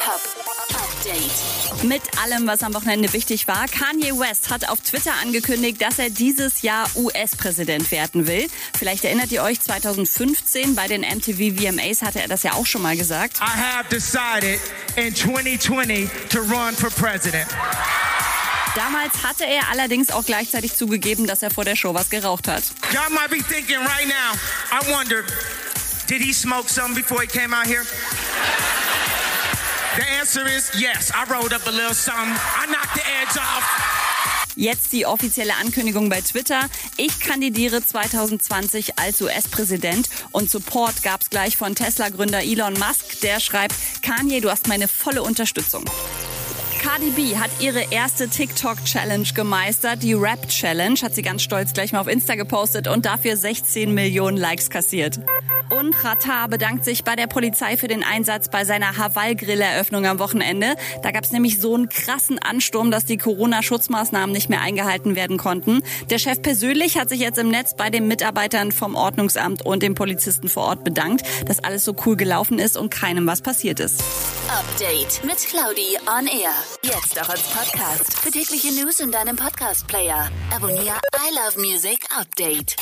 Update. Mit allem, was am Wochenende wichtig war. Kanye West hat auf Twitter angekündigt, dass er dieses Jahr US-Präsident werden will. Vielleicht erinnert ihr euch, 2015 bei den MTV VMAs hatte er das ja auch schon mal gesagt. I have decided in 2020 to run for president. Damals hatte er allerdings auch gleichzeitig zugegeben, dass er vor der Show was geraucht hat. Y'all might be thinking right now, I wonder, did he smoke some before he came out here? The answer is yes. I rolled up a little something. I knocked the edge off. Jetzt die offizielle Ankündigung bei Twitter. Ich kandidiere 2020 als US-Präsident und Support gab's gleich von Tesla-Gründer Elon Musk. Der schreibt, Kanye, du hast meine volle Unterstützung. Cardi B hat ihre erste TikTok-Challenge gemeistert, die Rap-Challenge, hat sie ganz stolz gleich mal auf Insta gepostet und dafür 16 Millionen Likes kassiert. Und Rata bedankt sich bei der Polizei für den Einsatz bei seiner Haval-Grill-Eröffnung am Wochenende. Da gab's nämlich so einen krassen Ansturm, dass die Corona-Schutzmaßnahmen nicht mehr eingehalten werden konnten. Der Chef persönlich hat sich jetzt im Netz bei den Mitarbeitern vom Ordnungsamt und den Polizisten vor Ort bedankt, dass alles so cool gelaufen ist und keinem was passiert ist. Update mit Claudi on Air. Jetzt auch als Podcast. Für tägliche News in deinem Podcast-Player. Abonniere I Love Music Update.